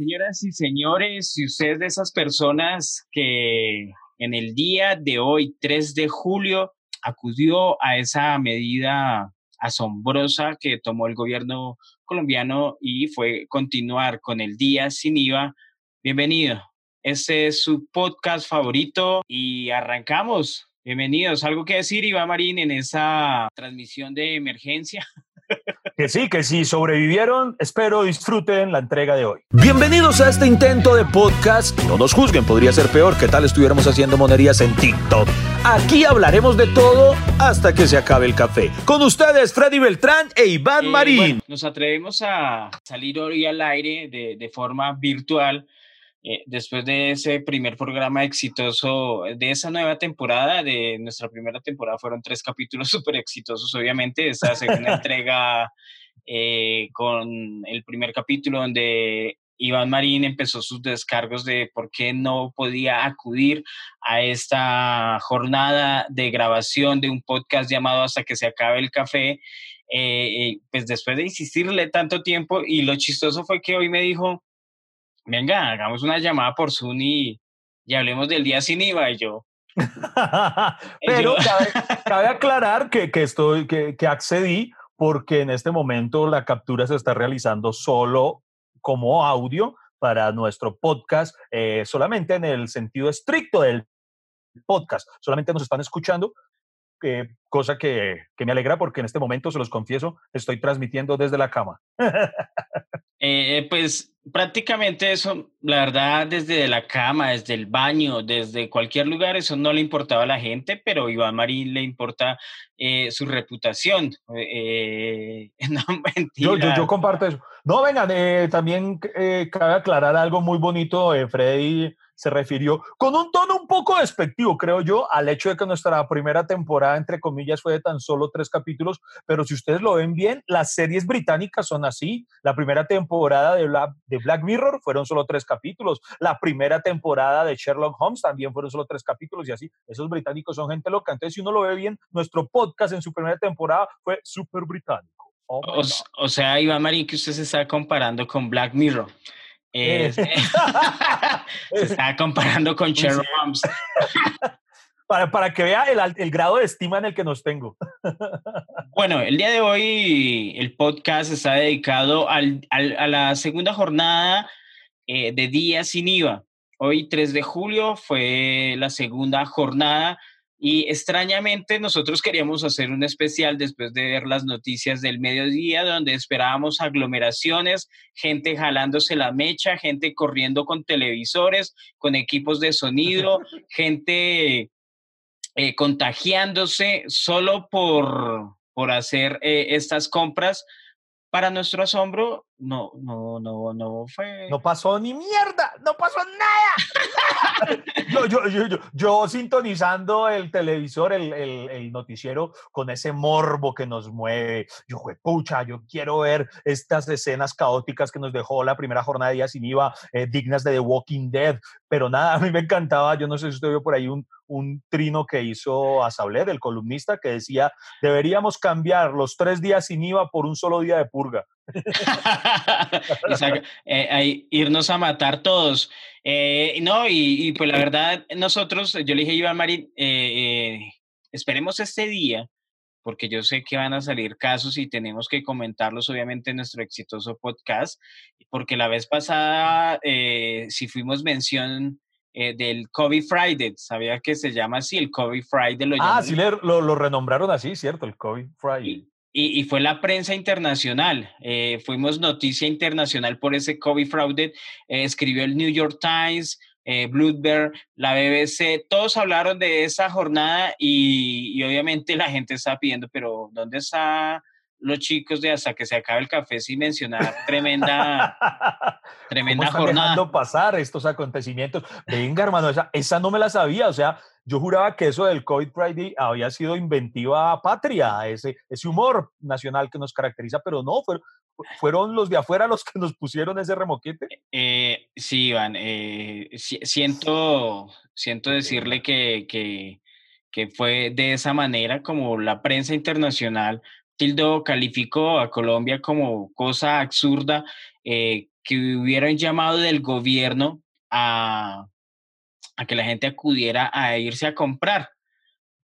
Señoras y señores, si usted es de esas personas que en el día de hoy, 3 de julio, acudió a esa medida asombrosa que tomó el gobierno colombiano y fue continuar con el día sin IVA, bienvenido. Este es su podcast favorito y arrancamos. Bienvenidos. ¿Algo que decir, Iván Marín, en esa transmisión de emergencia? Que sí, que sí, sobrevivieron. Espero disfruten la entrega de hoy. Bienvenidos a este intento de podcast. No nos juzguen, podría ser peor que tal estuviéramos haciendo monerías en TikTok. Aquí hablaremos de todo hasta que se acabe el café. Con ustedes, Freddy Beltrán e Iván Eh, Marín. bueno, nos atrevemos a salir hoy al aire de, de forma virtual eh, después de ese primer programa exitoso de esa nueva temporada. De nuestra primera temporada fueron tres capítulos súper exitosos, obviamente. Esta segunda entrega eh, con el primer capítulo donde Iván Marín empezó sus descargos de por qué no podía acudir a esta jornada de grabación de un podcast llamado Hasta que se acabe el café. Eh, pues después de insistirle tanto tiempo y lo chistoso fue que hoy me dijo, venga, hagamos una llamada por Zoom y, y hablemos del día sin IVA y yo. Pero cabe, cabe aclarar que, que estoy, que, que accedí porque en este momento la captura se está realizando solo como audio para nuestro podcast, eh, solamente en el sentido estricto del podcast. Solamente nos están escuchando, eh, cosa que, que me alegra porque en este momento, se los confieso, estoy transmitiendo desde la cama. Eh, pues prácticamente eso, la verdad, desde la cama, desde el baño, desde cualquier lugar, eso no le importaba a la gente, pero a Iván Marín le importa eh, su reputación. Eh, no, mentira. Yo, yo, yo comparto eso. No, vengan, eh, también eh, cabe aclarar algo muy bonito. eh, Freddy se refirió con un tono un poco despectivo, creo yo, al hecho de que nuestra primera temporada, entre comillas, fue de tan solo tres capítulos, pero si ustedes lo ven bien, las series británicas son así. La primera temporada de Black, de Black Mirror fueron solo tres capítulos. La primera temporada de Sherlock Holmes también fueron solo tres capítulos y así. Esos británicos son gente loca. Entonces, si uno lo ve bien, nuestro podcast en su primera temporada fue súper británico. Oh O, o sea, Iván Marín, que usted se está comparando con Black Mirror. Eh, Eh. se está comparando con sí. Sherlock Holmes. para, para que vea el, el grado de estima en el que nos tengo. Bueno, el día de hoy el podcast está dedicado al- al- a la segunda jornada eh, de Día Sin IVA. Hoy, 3 de julio, fue la segunda jornada y extrañamente nosotros queríamos hacer un especial después de ver las noticias del mediodía donde esperábamos aglomeraciones, gente jalándose la mecha, gente corriendo con televisores, con equipos de sonido, gente eh, contagiándose solo por, por hacer eh, estas compras. Para nuestro asombro, no, no, no, no fue. No pasó ni mierda, no pasó nada. yo, yo, yo, yo, sintonizando el televisor, el, el, el noticiero, con ese morbo que nos mueve. Yo, pucha, yo quiero ver estas escenas caóticas que nos dejó la primera jornada de día sin IVA, eh, dignas de The Walking Dead. Pero nada, a mí me encantaba, yo no sé si usted vio por ahí un, un trino que hizo a Sabler, el columnista, que decía, deberíamos cambiar los tres días sin IVA por un solo día de purga. Eh, ahí, irnos a matar todos. Eh, no, y, y, pues la verdad, nosotros, yo le dije a Iván Marín, eh, eh, esperemos este día, porque yo sé que van a salir casos y tenemos que comentarlos, obviamente, en nuestro exitoso podcast, porque la vez pasada, eh, si fuimos mención eh, del COVID Friday, sabía que se llama así, el COVID Friday. Lo Ah, llaman- sí, le- lo, lo renombraron así, ¿cierto? El COVID Friday. Y, fue la prensa internacional. eh, fuimos noticia internacional por ese COVID fraude. eh, escribió el New York Times, eh, Bloomberg, la BBC, todos hablaron de esa jornada y, y obviamente la gente está pidiendo, pero ¿dónde están los chicos de hasta que se acabe el café sin mencionar tremenda, tremenda ¿Cómo están jornada? dejando pasar estos acontecimientos? Venga, hermano, esa, esa no me la sabía. O sea, yo juraba que eso del COVID Friday había sido inventiva patria, ese, ese humor nacional que nos caracteriza, pero no, fueron, fueron los de afuera los que nos pusieron ese remoquete. Eh, sí, Iván, eh, si- siento, siento decirle que, que, que fue de esa manera como la prensa internacional tildó, calificó a Colombia como cosa absurda, eh, que hubiera un llamado del gobierno a, a que la gente acudiera a irse a comprar.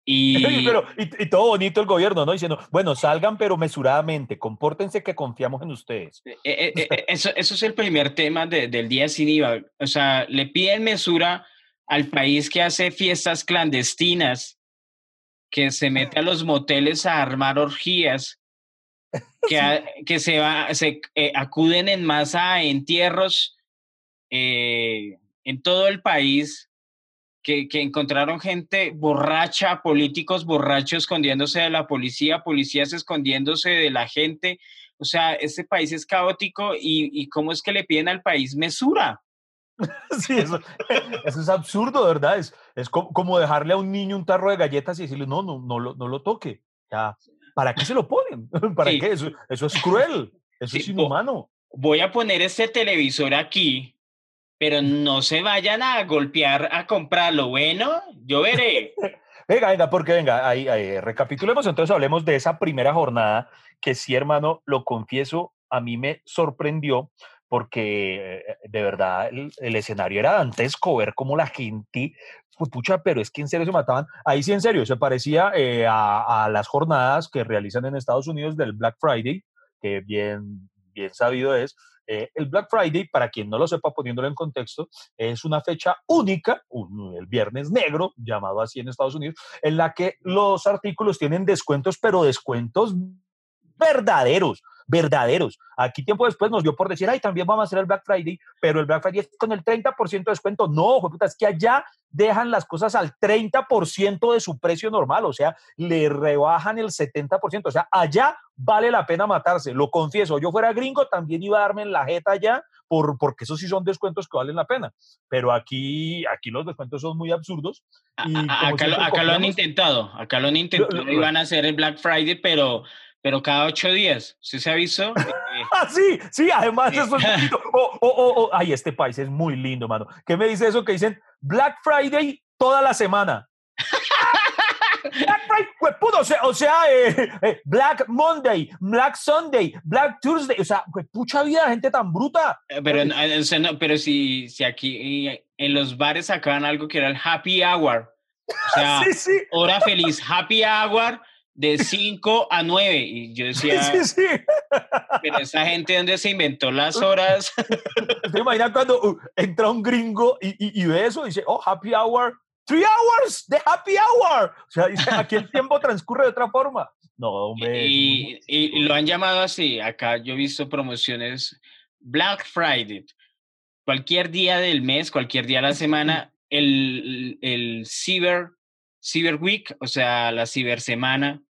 Y, pero, y, todo bonito el gobierno, ¿no? Diciendo, bueno, salgan pero mesuradamente, compórtense que confiamos en ustedes. Eh, eh, eh, eso, eso, es el primer tema del día sin IVA. O sea, le piden mesura al país que hace fiestas clandestinas, que se mete a los moteles a armar orgías, que, que se, va, se acuden en masa a entierros en todo el país que, encontraron gente borracha, políticos borrachos escondiéndose de la policía, policías escondiéndose de la gente. O sea, este país es caótico y, y ¿cómo es que le piden al país mesura? Sí, eso, eso, es absurdo, ¿verdad? Es, es como, dejarle a un niño un tarro de galletas y decirle, no, no, no, lo, no lo toque. Ya, ¿Para qué se lo ponen? ¿Para qué? Eso, eso, es cruel, eso es inhumano. Voy a poner este televisor aquí pero no se vayan a golpear a comprarlo. Bueno, yo veré. venga, venga, porque venga, ahí, recapitulemos, entonces hablemos de esa primera jornada que sí, hermano, lo confieso, a mí me sorprendió porque eh, de verdad el, escenario era dantesco, ver cómo la gente, pues, pucha, pero es que en serio se mataban. Ahí sí, en serio, se parecía eh, a, las jornadas que realizan en Estados Unidos del Black Friday, que bien, bien sabido es, eh, el Black Friday, para quien no lo sepa poniéndolo en contexto, es una fecha única, el viernes negro, llamado así en Estados Unidos, en la que los artículos tienen descuentos, pero descuentos verdaderos verdaderos. Aquí tiempo después nos dio por decir, ay, también vamos a hacer el Black Friday, pero el Black Friday es con el 30% de descuento. No, puta, es que allá dejan las cosas al 30% de su precio normal, o sea, le rebajan el 70%, o sea, allá vale la pena matarse, lo confieso, yo fuera gringo también iba a darme en la jeta allá, por, porque esos sí son descuentos que valen la pena, pero aquí, aquí los descuentos son muy absurdos. Y acá, lo, acá lo, han intentado, acá lo han intentado, iban a hacer el Black Friday, pero pero cada ocho días. ¿Sí se? Eh, ah, sí, sí, además eso es oh, oh, oh, Ay, este país es muy lindo, mano. ¿Qué me dice eso que dicen Black Friday toda la semana? Black Friday, pues, o sea, o sea eh, eh, Black Monday, Black Sunday, Black Tuesday, o sea, pues, pucha vida, gente tan bruta. Pero, pero si, si aquí en los bares sacaban algo que era el happy hour, o sea, sí, sí. hora feliz, happy hour, de 5 a 9. Y yo decía, sí, sí. pero esa gente, ¿dónde se inventó las horas? ¿Te imaginas cuando uh, entra un gringo y, y, ve eso y dice, oh, happy hour, three hours de happy hour? O sea, dice, aquí el tiempo transcurre de otra forma. No, hombre. Y, y, lo han llamado así. Acá yo he visto promociones Black Friday. Cualquier día del mes, cualquier día de la semana, el, el Cyber Cyber Week, o sea, la cibersemana,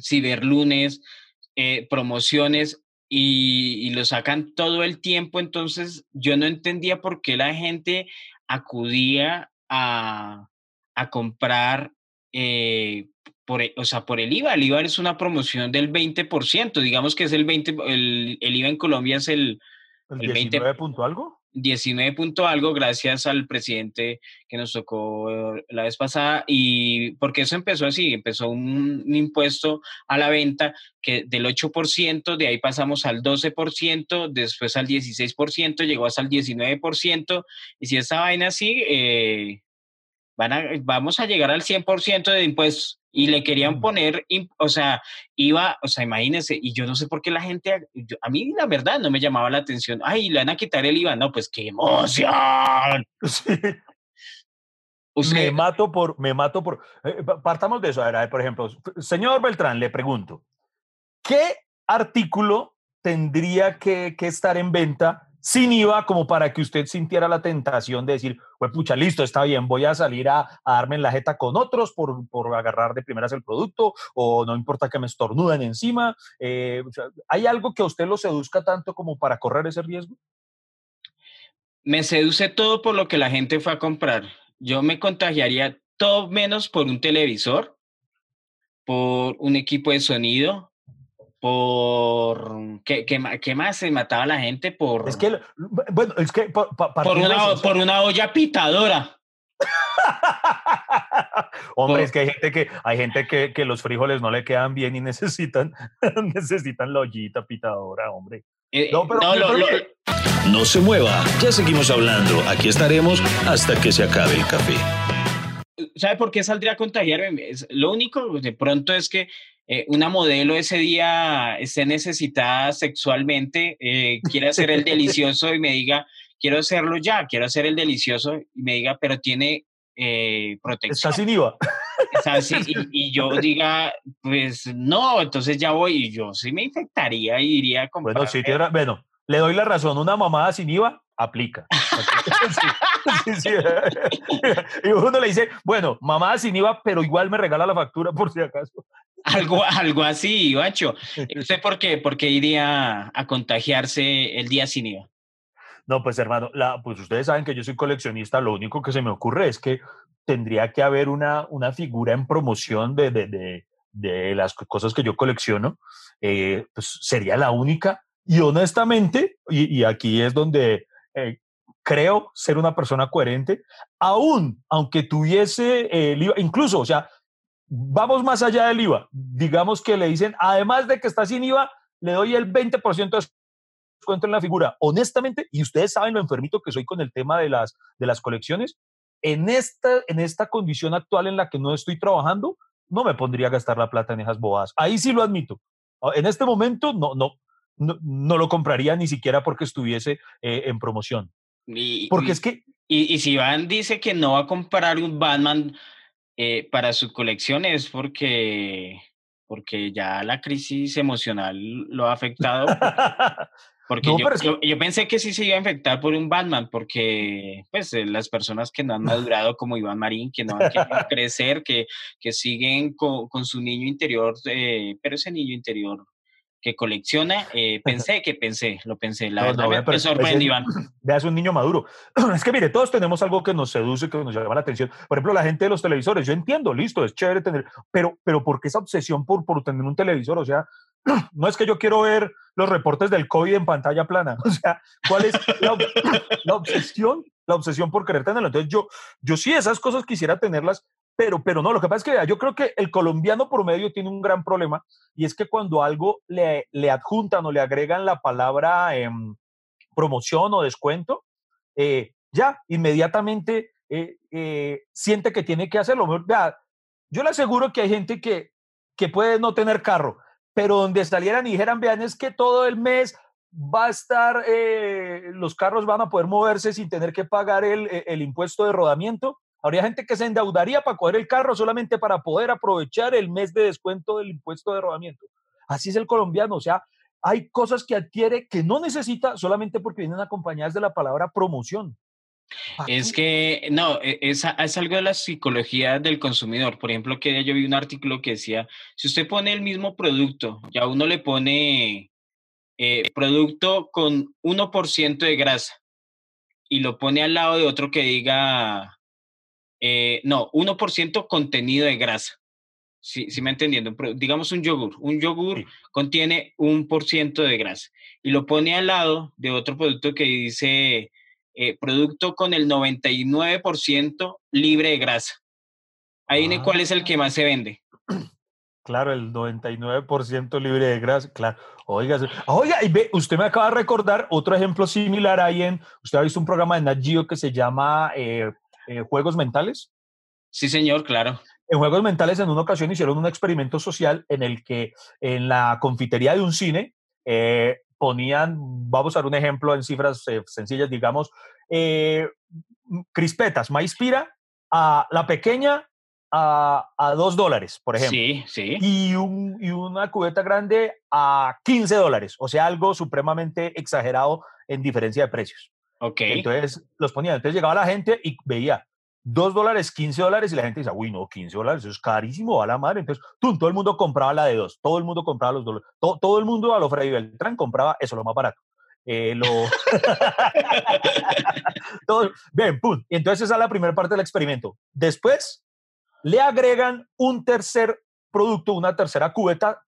ciberlunes, eh, promociones y, lo sacan todo el tiempo. Entonces, yo no entendía por qué la gente acudía a, a comprar eh, por, e, o sea, por el IVA. El IVA es una promoción del 20%, digamos que es el 20%, el, el IVA en Colombia es el, el, el 20 punto algo. 19 punto algo gracias al presidente que nos tocó la vez pasada y porque eso empezó así, empezó un, impuesto a la venta que del 8%, de ahí pasamos al 12%, después al 16%, llegó hasta el 19% y si esta vaina así, eh, van vamos a llegar al 100% de impuestos y le querían poner, o sea, iba, o sea, imagínense, y yo no sé por qué la gente, a mí la verdad no me llamaba la atención, ay, le van a quitar el IVA, no, pues qué emoción. Me mato por, me mato por, eh, partamos de eso, a ver, por ejemplo, señor Beltrán, le pregunto, ¿qué artículo tendría que, que estar en venta sin IVA como para que usted sintiera la tentación de decir, pues pucha, listo, está bien, voy a salir a, darme en la jeta con otros por, por, agarrar de primeras el producto o no importa que me estornuden encima. Eh, ¿Hay algo que a usted lo seduzca tanto como para correr ese riesgo? Me seduce todo por lo que la gente fue a comprar. Yo me contagiaría todo menos por un televisor, por un equipo de sonido, por ¿qué, qué, más se mataba la gente por es que bueno es que por, una, por una olla pitadora hombre es que hay gente que hay gente que, que, los frijoles no le quedan bien y necesitan necesitan la ollita pitadora hombre Eh, no, pero no se mueva, ya seguimos hablando. Aquí estaremos hasta que se acabe el café. ¿Sabe por qué saldría a contagiarme? Lo único de pronto es que eh, una modelo ese día esté necesitada sexualmente, eh, quiere hacer el delicioso y me diga, quiero hacerlo ya, quiero hacer el delicioso y me diga, pero tiene eh, protección. Está sin IVA. y, yo diga, pues no, entonces ya voy y yo sí me infectaría y iría a comprar. Bueno, sí, bueno, le doy la razón, una mamada sin IVA aplica. y uno le dice, bueno, mamada sin IVA, pero igual me regala la factura por si acaso. Algo, algo así, Bacho. ¿Usted por qué? ¿Por qué iría a contagiarse el día sin IVA? No, pues hermano, la, pues ustedes saben que yo soy coleccionista, lo único que se me ocurre es que tendría que haber una, una figura en promoción de, de, de, de las cosas que yo colecciono, eh, pues sería la única. Y honestamente, y, aquí es donde eh, creo ser una persona coherente, aún aunque tuviese el IVA, incluso, o sea, vamos más allá del IVA, digamos que le dicen, además de que está sin IVA, le doy el 20% de descuento en la figura. Honestamente, y ustedes saben lo enfermito que soy con el tema de las, de las colecciones, en esta, en esta condición actual en la que no estoy trabajando, no me pondría a gastar la plata en esas bobadas. Ahí sí lo admito. Ah, en este momento no, no, lo compraría ni siquiera porque estuviese eh, en promoción. porque es que... Y, y si Iván dice que no va a comprar un Batman eh, para su colección es porque, porque ya la crisis emocional lo ha afectado. Porque yo, yo, pensé que sí se iba a infectar por un Batman, porque pues eh, las personas que no han madurado como Iván Marín, que no han querido crecer, que, que siguen con, con su niño interior, eh, pero ese niño interior que colecciona, eh, pensé que pensé, lo pensé, la verdad me, me sorprende, Iván. Veas un niño maduro. Es que mire, todos tenemos algo que nos seduce, que nos llama la atención. Por ejemplo, la gente de los televisores, yo entiendo, listo, es chévere tener, pero, pero ¿por qué esa obsesión por, por tener un televisor? O sea, no es que yo quiero ver los reportes del COVID en pantalla plana. O sea, ¿cuál es la, la obsesión? La obsesión por querer tenerlo. Entonces, yo, yo sí esas cosas quisiera tenerlas, pero, pero no, lo que pasa es que yo creo que el colombiano promedio tiene un gran problema y es que cuando algo le, le adjuntan o le agregan la palabra em, promoción o descuento, eh, ya inmediatamente eh, eh, siente que tiene que hacerlo. Vea, yo le aseguro que hay gente que, que puede no tener carro, pero donde salieran y dijeran, vean, es que todo el mes va a estar, los carros van a poder moverse sin tener que pagar el, el impuesto de rodamiento Habría gente que se endeudaría para coger el carro solamente para poder aprovechar el mes de descuento del impuesto de rodamiento. Así es el colombiano, o sea, hay cosas que adquiere que no necesita solamente porque vienen acompañadas de la palabra promoción. Es que, no, e, es, es, algo de la psicología del consumidor. Por ejemplo, que yo vi un artículo que decía, si usted pone el mismo producto, ya uno le pone eh, producto con 1% de grasa y lo pone al lado de otro que diga eh, no, 1% contenido de grasa. Sí, sí me entendiendo. digamos un yogur. Un yogur contiene un por ciento de grasa y lo pone al lado de otro producto que dice eh, producto con el 99% libre de grasa. Ahí viene cuál es el que más se vende. Claro, el 99% libre de grasa. Claro. Oiga, oiga, y ve, usted me acaba de recordar otro ejemplo similar ahí en. Usted ha visto un programa de Nat Geo que se llama eh, eh, juegos mentales? Sí, señor, claro. En Juegos Mentales, en una ocasión hicieron un experimento social en el que en la confitería de un cine eh, ponían, vamos a dar un ejemplo en cifras eh, sencillas, digamos, crispetas, maíz pira, a la pequeña a, a dos dólares, por ejemplo. Sí, sí. Y, un, y una cubeta grande a 15 dólares, o sea, algo supremamente exagerado en diferencia de precios. Ok. Entonces los ponían. Entonces llegaba la gente y veía 2 dólares, 15 dólares y la gente decía, uy, no, 15 dólares, eso es carísimo, a la madre. Entonces, ¡tum! todo el mundo compraba la de dos, todo el mundo compraba los dólares, todo, todo el mundo a lo Freddy Beltrán compraba eso, lo más barato. Eh, lo... todo, ven, pum. Y entonces esa es la primera parte del experimento. Después le agregan un tercer producto, una tercera cubeta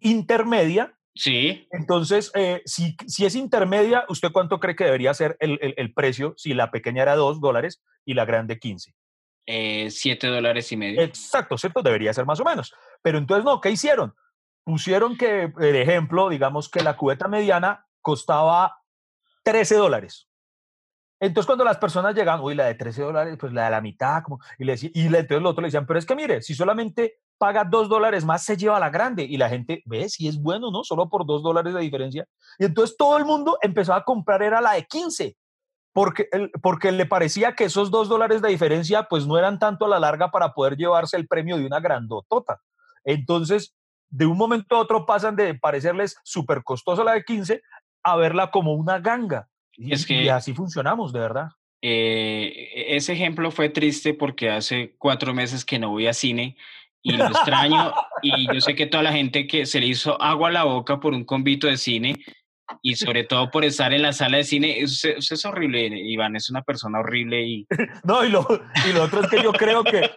intermedia Sí. Entonces, eh, si, si, es intermedia, ¿usted cuánto cree que debería ser el, el, precio si la pequeña era 2 dólares y la grande 15? Eh, 7 dólares y medio. Exacto, ¿cierto? Debería ser más o menos. Pero entonces, no, ¿qué hicieron? Pusieron que, por ejemplo, digamos que la cubeta mediana costaba 13 dólares. Entonces, cuando las personas llegan, uy, la de 13 dólares, pues la de la mitad, como, y, le, y entonces el otro le decían, pero es que mire, si solamente paga 2 dólares más, se lleva la grande. Y la gente ve si es bueno, ¿no? Solo por 2 dólares de diferencia. Y entonces todo el mundo empezó a comprar, era la de 15, porque, porque le parecía que esos 2 dólares de diferencia, pues no eran tanto a la larga para poder llevarse el premio de una grandotota. Entonces, de un momento a otro pasan de parecerles súper costosa la de 15 a verla como una ganga. Y, es que, así funcionamos, de verdad. Eh, e-, ese ejemplo fue triste porque hace cuatro meses que no voy a cine y lo extraño y yo sé que toda la gente que se le hizo agua a la boca por un convito de cine y sobre todo por estar en la sala de cine, eso, es horrible, Iván, es una persona horrible y... No, y lo, y lo otro es que yo creo que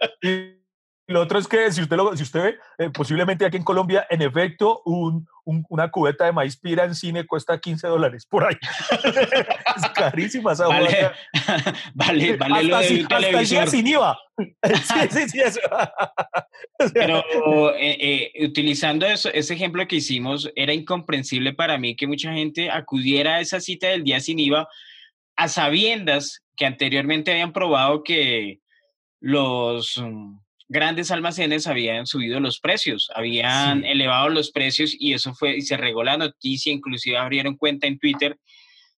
lo otro es que si usted, lo, si usted ve, eh, posiblemente aquí en Colombia, en efecto, un, una cubeta de maíz pira en cine cuesta 15 dólares por ahí. es carísima esa Vale, vale, vale lo de hasta sin IVA. sí, sí, sí. Eso. Pero eh, eh, utilizando eso, ese ejemplo que hicimos, era incomprensible para mí que mucha gente acudiera a esa cita del día sin IVA a sabiendas que anteriormente habían probado que los mm, grandes almacenes habían subido los precios, habían elevado los precios y eso fue, y se regó la noticia, inclusive abrieron cuenta en Twitter,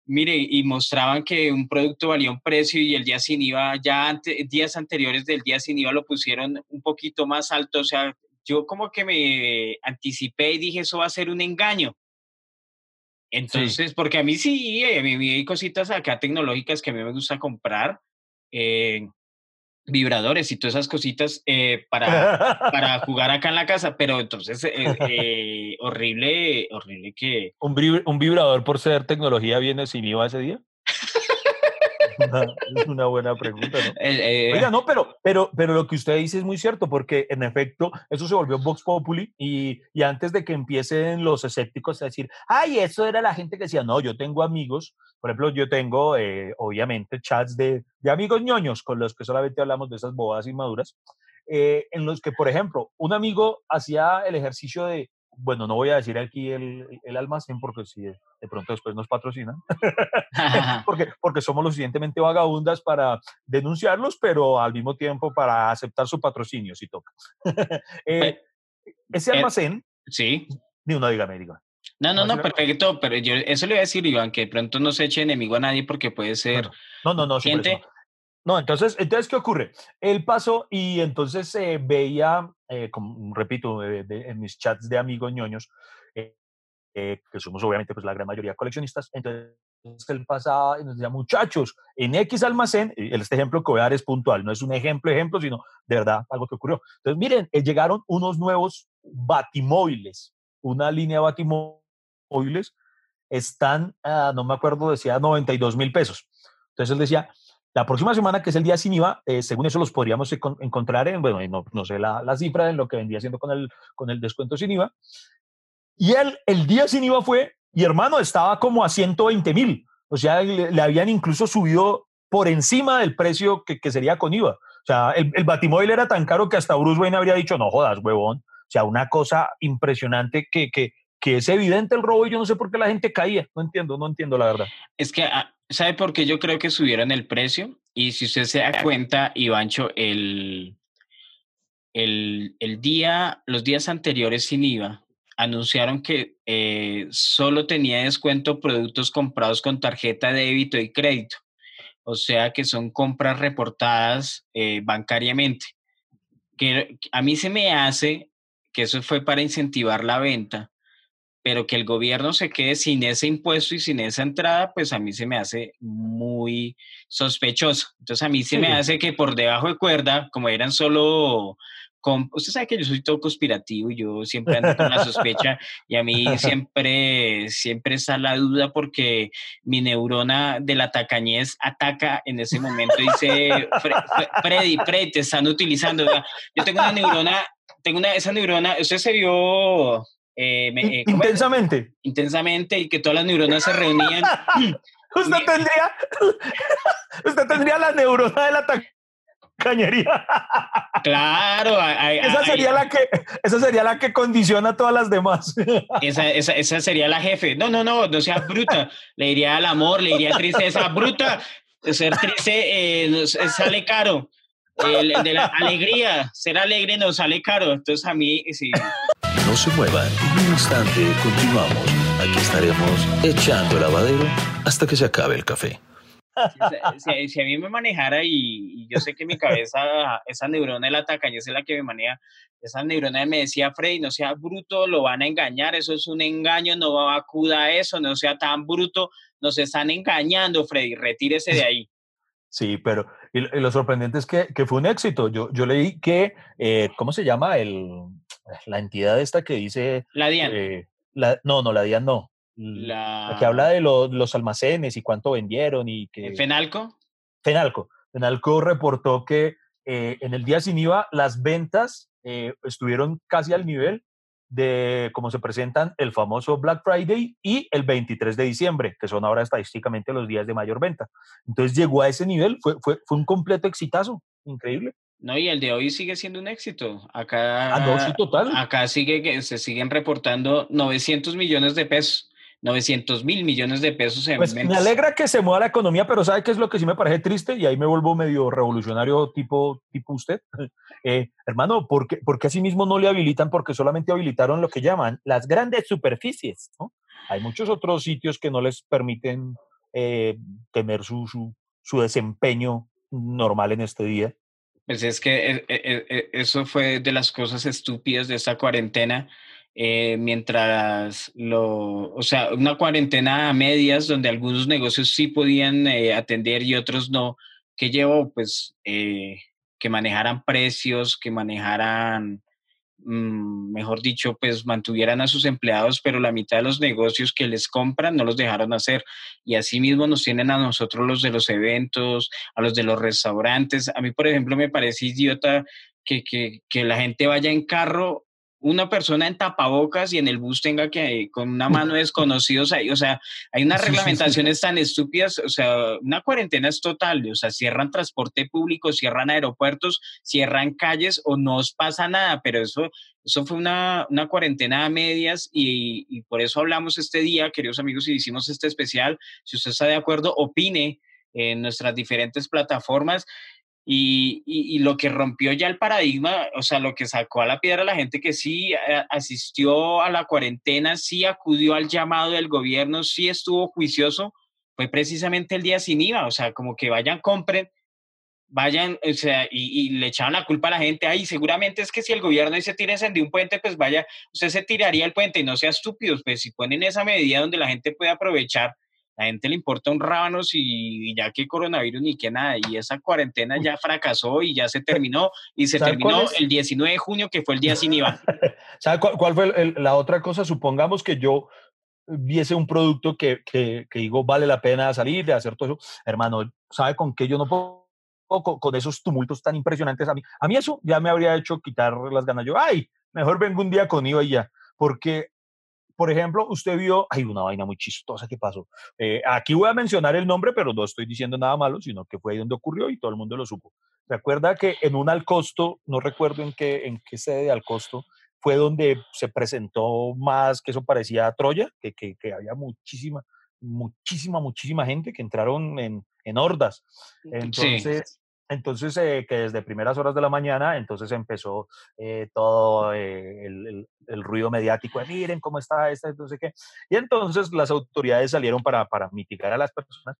mire, y mostraban que un producto valía un precio y el día sin IVA, ya días anteriores del día sin IVA lo pusieron un poquito más alto, o sea, yo como que me anticipé y dije, eso va a ser un engaño. Entonces, porque a mí sí, a mí hay cositas acá tecnológicas que a mí me gusta comprar. Eh, vibradores y todas esas cositas eh, para, para jugar acá en la casa, pero entonces eh, eh, horrible, horrible que... ¿Un, ¿Un vibrador por ser tecnología viene sin IVA ese día? Es una buena pregunta, ¿no? Eh, Oiga, no, pero, pero, pero lo que usted dice es muy cierto, porque en efecto eso se volvió Vox Populi y, y antes de que empiecen los escépticos a decir, ay, eso era la gente que decía, no, yo tengo amigos, por ejemplo, yo tengo, eh, obviamente, chats de, de, amigos ñoños con los que solamente hablamos de esas bobadas inmaduras, eh, en los que, por ejemplo, un amigo hacía el ejercicio de, bueno, no voy a decir aquí el, el almacén porque si de pronto después nos patrocinan, porque, porque somos lo suficientemente vagabundas para denunciarlos, pero al mismo tiempo para aceptar su patrocinio si toca. eh, ese eh, almacén... Sí. Ni uno, dígame, dígame. No, no, no, perfecto, pero yo eso le voy a decir, Iván, que de pronto no se eche enemigo a nadie porque puede ser no, no, no, gente... No, entonces, entonces, ¿qué ocurre? Él pasó y entonces se veía, eh, como, repito, en mis chats de amigos ñoños, eh, eh, que somos obviamente pues la gran mayoría coleccionistas, entonces él pasaba y nos decía, muchachos, en X almacén, este ejemplo que voy a dar es puntual, no es un ejemplo, ejemplo, sino de verdad algo que ocurrió. Entonces, miren, llegaron unos nuevos batimóviles, una línea de batimóviles, están, ah, no me acuerdo, decía 92 mil pesos. Entonces él decía, la próxima semana, que es el día sin IVA, eh, según eso los podríamos encontrar en, bueno, no, sé la, la, cifra en lo que vendría siendo con el, con el descuento sin IVA. Y él, el día sin IVA fue, y hermano, estaba como a 120 mil. O sea, le, habían incluso subido por encima del precio que, que sería con IVA. O sea, el, el, batimóvil era tan caro que hasta Bruce Wayne habría dicho, no jodas, huevón. O sea, una cosa impresionante que, que, que es evidente el robo y yo no sé por qué la gente caía. No entiendo, no entiendo la verdad. Es que ah, ¿Sabe por qué yo creo que subieron el precio? Y si usted se da cuenta, Ivancho, el, el, el día, los días anteriores sin IVA, anunciaron que eh, solo tenía descuento productos comprados con tarjeta de débito y crédito. O sea que son compras reportadas eh, bancariamente. Que a mí se me hace que eso fue para incentivar la venta, pero que el gobierno se quede sin ese impuesto y sin esa entrada, pues a mí se me hace muy sospechoso. Entonces a mí se me hace que por debajo de cuerda, como eran solo... Con, usted sabe que yo soy todo conspirativo yo siempre ando con la sospecha y a mí siempre, siempre está la duda porque mi neurona de la tacañez ataca en ese momento y dice, Freddy, Freddy, te están utilizando. Yo tengo una neurona, tengo una, esa neurona, usted se vio eh, eh, intensamente. Intensamente y que todas las neuronas se reunían. usted, tendría, usted tendría la neurona de la cañería. Claro, esa, sería la que, esa sería la que condiciona a todas las demás. Esa, esa, esa sería la jefe. No, no, no, no seas bruta. Le diría al amor, le diría tristeza, bruta. Ser triste eh, sale caro. El, de la alegría, ser alegre nos sale caro. Entonces a mí, sí. No se muevan, en un instante continuamos. Aquí estaremos echando el lavadero hasta que se acabe el café. Si, a mí me manejara y, yo sé que mi cabeza, esa neurona de la tacaña es la que me maneja, esa neurona me decía, Freddy, no sea bruto, lo van a engañar, eso es un engaño, no va a acuda a eso, no sea tan bruto, nos están engañando, Freddy, retírese de ahí. Sí, pero y, lo sorprendente es que, que, fue un éxito. Yo, yo leí que, eh, ¿cómo se llama? El, la entidad esta que dice... La DIAN. Eh, la, no, no, la DIAN no. La... que habla de los almacenes y cuánto vendieron y que... ¿Fenalco? Fenalco. Fenalco reportó que eh, en el día sin IVA las ventas eh, estuvieron casi al nivel de cómo se presentan el famoso Black Friday y el 23 de diciembre, que son ahora estadísticamente los días de mayor venta. Entonces llegó a ese nivel, fue, fue, fue un completo exitazo, increíble. No, y el de hoy sigue siendo un éxito. Acá, ah, total. acá sigue que se siguen reportando 900 millones de pesos. 900 mil millones de pesos en pues Me alegra que se mueva la economía, pero ¿sabe qué es lo que sí me parece triste? Y ahí me vuelvo medio revolucionario tipo, tipo usted. Eh, hermano, ¿por qué, porque así mismo no le habilitan? Porque solamente habilitaron lo que llaman las grandes superficies. ¿no? Hay muchos otros sitios que no les permiten eh, tener su, su, su desempeño normal en este día. Pues es que eh, eso fue de las cosas estúpidas de esta cuarentena eh, mientras lo, o sea, una cuarentena a medias donde algunos negocios sí podían eh, atender y otros no, que llevó pues eh, que manejaran precios, que manejaran, mejor dicho, pues mantuvieran a sus empleados, pero la mitad de los negocios que les compran no los dejaron hacer. Y así mismo nos tienen a nosotros los de los eventos, a los de los restaurantes. A mí, por ejemplo, me parece idiota que, que, que la gente vaya en carro una persona en tapabocas y en el bus tenga que con una mano desconocidos ahí, o sea, hay unas reglamentaciones tan estúpidas, o sea, una cuarentena es total, o sea, cierran transporte público, cierran aeropuertos, cierran calles o no os pasa nada, pero eso, eso fue una, una cuarentena a medias y, y, por eso hablamos este día, queridos amigos, y hicimos este especial, si usted está de acuerdo, opine en nuestras diferentes plataformas y, lo que rompió ya el paradigma, o sea, lo que sacó a la piedra a la gente que sí eh, asistió a la cuarentena, sí acudió al llamado del gobierno, sí estuvo juicioso, fue precisamente el día sin IVA, o sea, como que vayan, compren, vayan, o sea, y, le echaban la culpa a la gente, ay, seguramente es que si el gobierno dice tírense de un puente, pues vaya, usted se tiraría el puente y no sea estúpidos, pues si ponen esa medida donde la gente puede aprovechar la gente le importa un rábanos y, ya que coronavirus ni que nada, y esa cuarentena ya fracasó y ya se terminó, y se terminó el 19 de junio, que fue el día sin IVA. ¿Sabe cuál, fue la otra cosa? Supongamos que yo viese un producto que, que, digo vale la pena salir, de hacer todo eso. Hermano, ¿sabe con qué yo no puedo? Con, con, esos tumultos tan impresionantes a mí. A mí eso ya me habría hecho quitar las ganas. Yo, ay, mejor vengo un día con IVA y ya. Porque por ejemplo, usted vio, hay una vaina muy chistosa que pasó. Eh, aquí voy a mencionar el nombre, pero no estoy diciendo nada malo, sino que fue ahí donde ocurrió y todo el mundo lo supo. Recuerda que en un Alcosto, no recuerdo en qué, en qué sede de Alcosto, fue donde se presentó más, que eso parecía a Troya, que, que, que había muchísima, muchísima, muchísima gente que entraron en, en hordas. Entonces, entonces, eh, que desde primeras horas de la mañana, entonces empezó eh, todo eh, el, el, ruido mediático de miren cómo está esta, no sé qué. Y entonces las autoridades salieron para, para mitigar a las personas,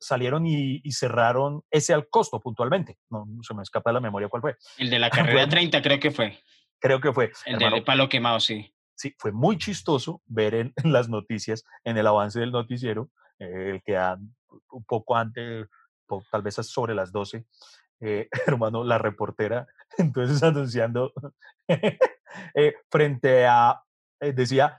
salieron y, y, cerraron ese al costo puntualmente. No, se me escapa de la memoria cuál fue. El de la carrera 30 creo que fue. Creo que fue. El de palo quemado, sí. Sí, fue muy chistoso ver en, en las noticias, en el avance del noticiero, el que un poco antes tal vez sobre las 12, eh, hermano, la reportera, entonces anunciando eh, frente a, eh, decía,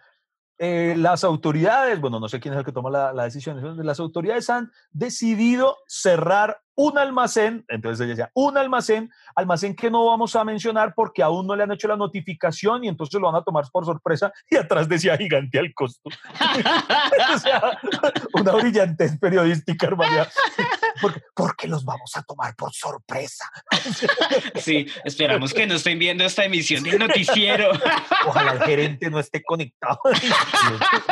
las autoridades, bueno, no sé quién es el que toma la, la, decisión, las autoridades han decidido cerrar un almacén, entonces ella decía, un almacén, almacén que no vamos a mencionar porque aún no le han hecho la notificación y entonces lo van a tomar por sorpresa y atrás decía gigante al costo. o sea, una brillantez periodística, hermano. Porque, porque los vamos a tomar por sorpresa. Sí, esperamos que no estén viendo esta emisión del noticiero. Ojalá el gerente no esté conectado.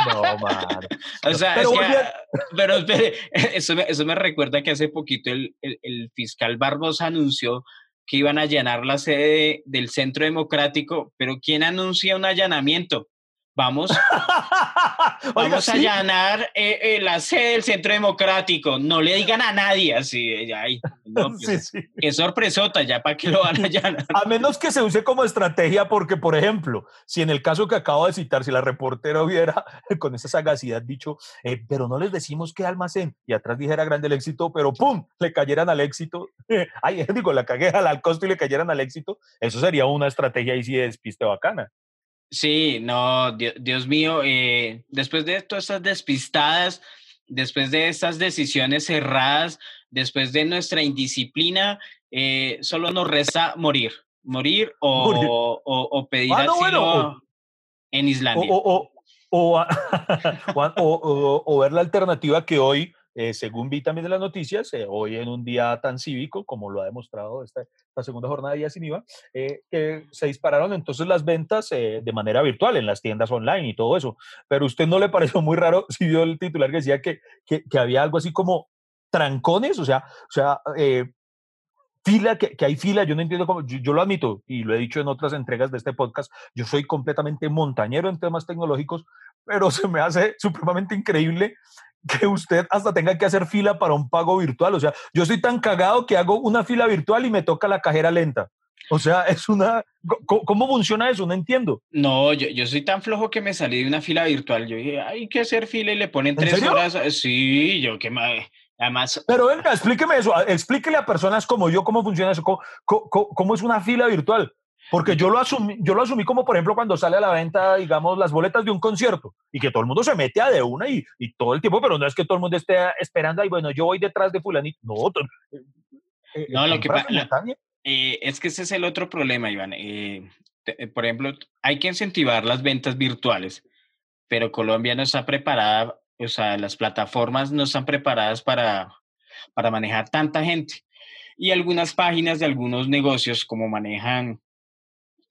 No, man. O sea, Pero es que, volvi- ah, pero espere, eso me, eso me recuerda que hace poquito el, el- el fiscal Barbosa anunció que iban a allanar la sede del Centro Democrático, pero ¿quién anuncia un allanamiento? Vamos, Oiga, vamos a sí. allanar eh, eh, la sede del Centro Democrático. No le digan a nadie así. Ay, no, pues, Sí, sí. Qué sorpresota, ya para qué lo van a allanar. A menos que se use como estrategia, porque, por ejemplo, si en el caso que acabo de citar, si la reportera hubiera con esa sagacidad dicho, eh, pero no les decimos qué almacén, y atrás dijera grande el éxito, pero ¡pum! le cayeran al éxito, ay, digo, la cagué al costo y le cayeran al éxito, eso sería una estrategia ahí sí de despiste bacana. Sí, no, Dios, Dios mío, eh, después de todas estas despistadas, después de estas decisiones cerradas, después de nuestra indisciplina, eh, solo nos resta morir, morir o, Morir. o- o pedir Ah, no, asilo bueno, en Islandia. o ver la alternativa que hoy, eh, según vi también de las noticias, eh, hoy en un día tan cívico, como lo ha demostrado esta, esta segunda jornada de Día Sin IVA, eh, que se dispararon entonces las ventas eh, de manera virtual en las tiendas online y todo eso. Pero usted no le pareció muy raro si vio el titular que decía que, que, que había algo así como trancones, o sea, o sea eh, fila, que, que hay fila, yo no entiendo cómo, yo, yo lo admito y lo he dicho en otras entregas de este podcast, yo soy completamente montañero en temas tecnológicos, pero se me hace supremamente increíble que usted hasta tenga que hacer fila para un pago virtual. O sea, yo soy tan cagado que hago una fila virtual y me toca la cajera lenta. O sea, es una... ¿Cómo, cómo funciona eso? No entiendo. No, yo, yo soy tan flojo que me salí de una fila virtual. Yo dije, hay que hacer fila y le ponen ¿En tres serio? horas. Sí, yo que ma- además Pero venga, explíqueme eso. Explíquele a personas como yo cómo funciona eso. ¿Cómo, cómo, cómo es una fila virtual? Porque yo lo, asumí, yo lo asumí como, por ejemplo, cuando sale a la venta, digamos, las boletas de un concierto y que todo el mundo se mete a de una y, y todo el tiempo, pero no es que todo el mundo esté esperando, y bueno, yo voy detrás de fulanito. No, eh, eh, No, lo que compra pa- la- simultánea. Eh, es que ese es el otro problema, Iván. Eh, te- por ejemplo, hay que incentivar las ventas virtuales, pero Colombia no está preparada, o sea, las plataformas no están preparadas para, para manejar tanta gente. Y algunas páginas de algunos negocios, como manejan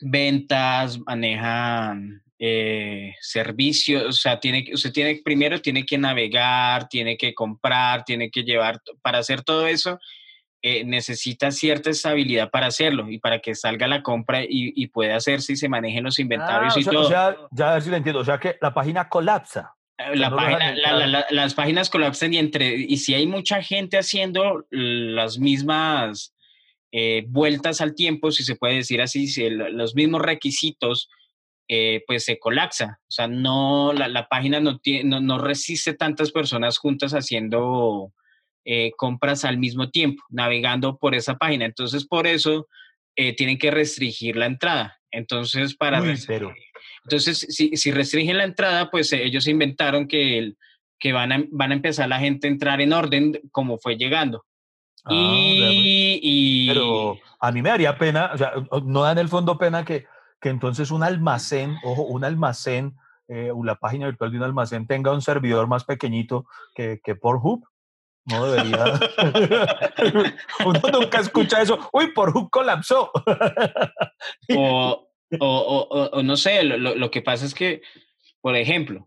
ventas, manejan eh, servicios, o sea, tiene, usted tiene, primero tiene que navegar, tiene que comprar, tiene que llevar, para hacer todo eso, eh, necesita cierta estabilidad para hacerlo y para que salga la compra y, y pueda hacerse y se manejen los inventarios Ah, o y sea, todo. o sea, ya a ver si lo entiendo. O sea que la página colapsa. Eh, la no lo dejan página, la- la- entrar. la- las páginas colapsan y entre y si hay mucha gente haciendo las mismas eh, vueltas al tiempo, si se puede decir así, si el- los mismos requisitos, eh, pues se colapsa. O sea, no la, la página no, tiene, no, no resiste tantas personas juntas haciendo eh, compras al mismo tiempo, navegando por esa página. Entonces, por eso eh, tienen que restringir la entrada. Entonces, para Uy, pero- entonces, si, si restringen la entrada, pues ellos inventaron que, el- que van, a, van a empezar la gente a entrar en orden como fue llegando. Ah, pues. y, y- Pero a mí me daría pena, o sea, no da en el fondo pena que, que entonces un almacén, ojo, un almacén, eh, o la página virtual de un almacén tenga un servidor más pequeñito que, que Pornhub. No debería. Uno nunca escucha eso. Uy, Pornhub colapsó. o, o, o- no sé, lo- lo que pasa es que, por ejemplo,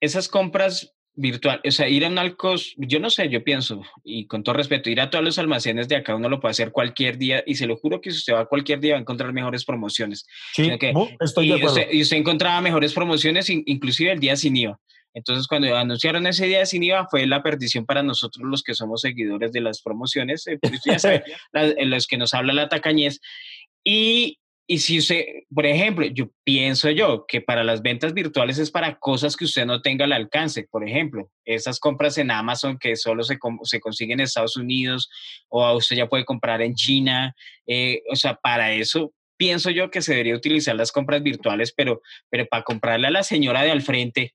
esas compras virtuales, o sea, ir a un Alcos, yo no sé, yo pienso, y con todo respeto, ir a todos los almacenes de acá uno lo puede hacer cualquier día, y se lo juro que si usted va cualquier día va a encontrar mejores promociones. Sí, que- estoy de y, acuerdo. usted, y usted encontraba mejores promociones, in- inclusive el día sin IVA. Entonces, cuando anunciaron ese día sin IVA, fue la perdición para nosotros los que somos seguidores de las promociones, eh, pues, ya sabe, la- eh, los que nos habla la tacañez. Y, y si usted, por ejemplo, yo pienso yo que para las ventas virtuales es para cosas que usted no tenga al alcance. Por ejemplo, esas compras en Amazon que solo se, se consiguen en Estados Unidos o usted ya puede comprar en China. eh, o sea, para eso pienso yo que se debería utilizar las compras virtuales, pero, pero para comprarle a la señora de al frente.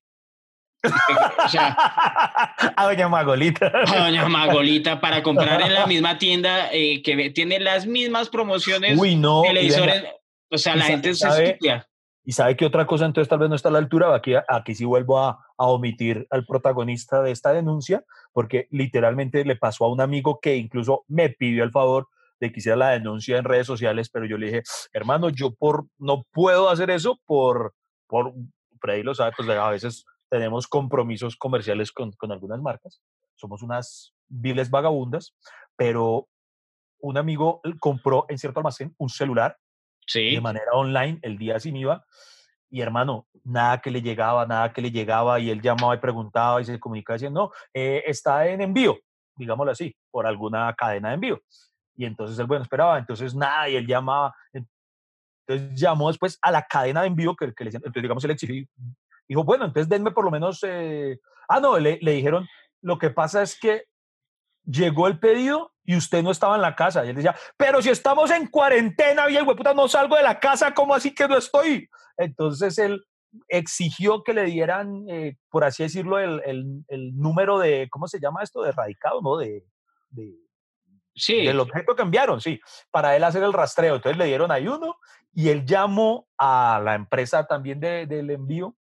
O sea, a doña Magolita. a doña Magolita para comprar en la misma tienda eh, que tiene las mismas promociones, Uy, no. televisores. O sea, la gente es sabe- estúpida. Y sabe que otra cosa, entonces tal vez no está a la altura, aquí, aquí sí vuelvo a, a omitir al protagonista de esta denuncia, porque literalmente le pasó a un amigo que incluso me pidió el favor de que hiciera la denuncia en redes sociales, pero yo le dije, hermano, yo por, no puedo hacer eso por, por, Freddy lo sabe, pues a veces tenemos compromisos comerciales con, con algunas marcas, somos unas viles vagabundas, pero un amigo compró en cierto almacén un celular de manera online el día sin IVA y hermano, nada que le llegaba, nada que le llegaba y él llamaba y preguntaba y se comunicaba diciendo, no, eh, está en envío, digámoslo así, por alguna cadena de envío. Y entonces él, bueno, esperaba, entonces nada, y él llamaba, entonces llamó después a la cadena de envío que, que le entonces digamos, él exigió, dijo, bueno, entonces denme por lo menos, eh, ah, no, le, le dijeron, lo que pasa es que llegó el pedido y usted no estaba en la casa. Y él decía, pero si estamos en cuarentena, el puta no salgo de la casa, ¿cómo así que no estoy? Entonces él exigió que le dieran, eh, por así decirlo, el, el, número de, ¿cómo se llama esto? De radicado, ¿no? De, de, sí. Del objeto que enviaron, sí, para él hacer el rastreo. Entonces le dieron ahí uno y él llamó a la empresa también de, del envío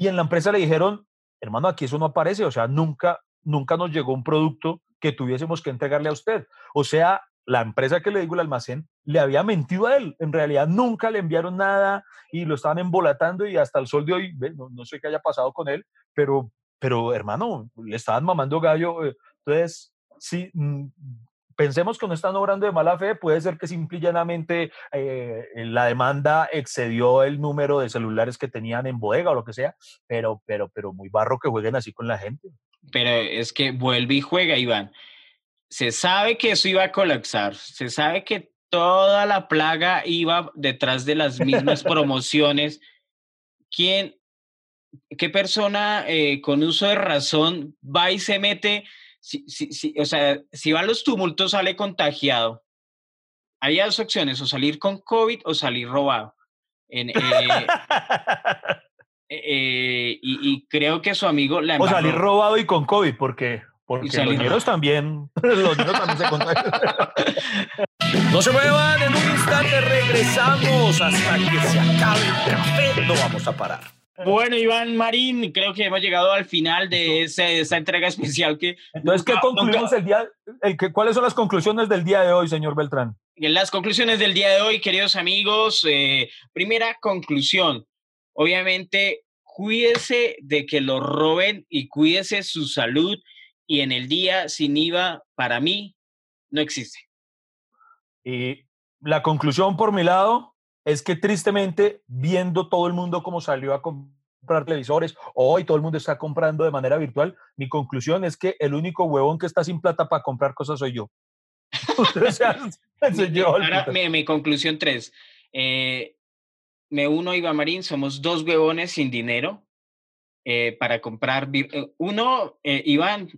y en la empresa le dijeron, hermano, aquí eso no aparece, o sea, nunca, nunca nos llegó un producto que tuviésemos que entregarle a usted. O sea, la empresa que le digo el almacén le había mentido a él. En realidad nunca le enviaron nada y lo estaban embolatando y hasta el sol de hoy, no, sé qué haya pasado con él, pero, pero hermano, le estaban mamando gallo. Eh, entonces, sí, mm, pensemos que no están obrando de mala fe, puede ser que simple y llanamente eh, la demanda excedió el número de celulares que tenían en bodega o lo que sea, pero, pero, pero muy barro que jueguen así con la gente. Pero es que vuelve y juega, Iván. Se sabe que eso iba a colapsar, se sabe que toda la plaga iba detrás de las mismas promociones. ¿Quién, qué persona eh, con uso de razón va y se mete? Si, si, o sea, si van los tumultos, sale contagiado. Hay dos opciones, o salir con COVID o salir robado. En, eh, Eh, y, creo que su amigo la O salir robado y con COVID, porque, porque los niños también, los niños también se contagian. No se muevan, en un instante regresamos hasta que se acabe el café. No vamos a parar. Bueno, Iván Marín, creo que hemos llegado al final de esa entrega especial que... Entonces, ¿qué concluimos el día? El que, ¿Cuáles son las conclusiones del día de hoy, señor Beltrán? Las conclusiones del día de hoy, queridos amigos. Eh, primera conclusión, Obviamente, cuídese de que lo roben y cuídese su salud y en el día sin IVA, para mí, no existe. Y la conclusión por mi lado es que tristemente, viendo todo el mundo cómo salió a comprar televisores, hoy todo el mundo está comprando de manera virtual, mi conclusión es que el único huevón que está sin plata para comprar cosas soy yo. mi, conclusión tres. Eh, me uno a Iván Marín, somos dos huevones sin dinero eh, para comprar. Eh, uno, eh, Iván,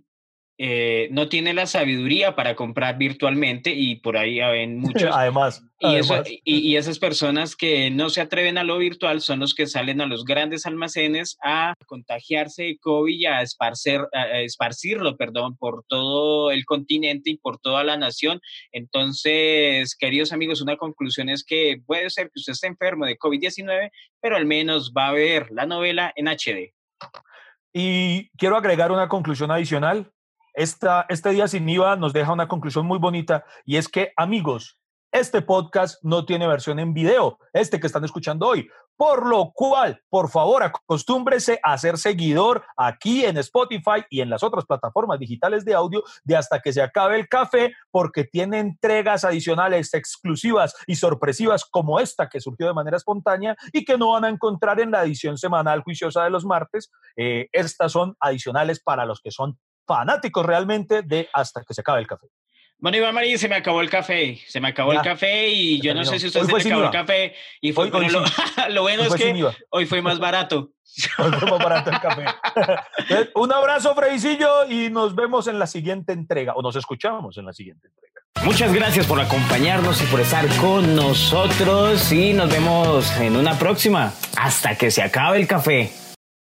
eh, no tiene la sabiduría para comprar virtualmente y por ahí ven muchos. además. Y, esas personas que no se atreven a lo virtual son los que salen a los grandes almacenes a contagiarse de COVID y a, esparcer, a esparcirlo perdón, por todo el continente y por toda la nación. Entonces, queridos amigos, una conclusión es que puede ser que usted esté enfermo de COVID-19, pero al menos va a ver la novela en HD. Y quiero agregar una conclusión adicional esta, este día sin IVA nos deja una conclusión muy bonita y es que, amigos, este podcast no tiene versión en video, este que están escuchando hoy. Por lo cual, por favor, acostúmbrese a ser seguidor aquí en Spotify y en las otras plataformas digitales de audio de hasta que se acabe el café, porque tiene entregas adicionales exclusivas y sorpresivas como esta que surgió de manera espontánea y que no van a encontrar en la edición semanal juiciosa de los martes. Eh, estas son adicionales para los que son fanáticos realmente de hasta que se acabe el café. Bueno, Iván Marín, se me acabó el café. Se me acabó el café y yo no sé si usted se le acabó el café. Y fue, lo, bueno es que hoy fue más barato. Hoy fue más barato el café. Un abrazo, Freicillo, y nos vemos en la siguiente entrega, o nos escuchamos en la siguiente entrega. Muchas gracias por acompañarnos y por estar con nosotros. Y nos vemos en una próxima. Hasta que se acabe el café.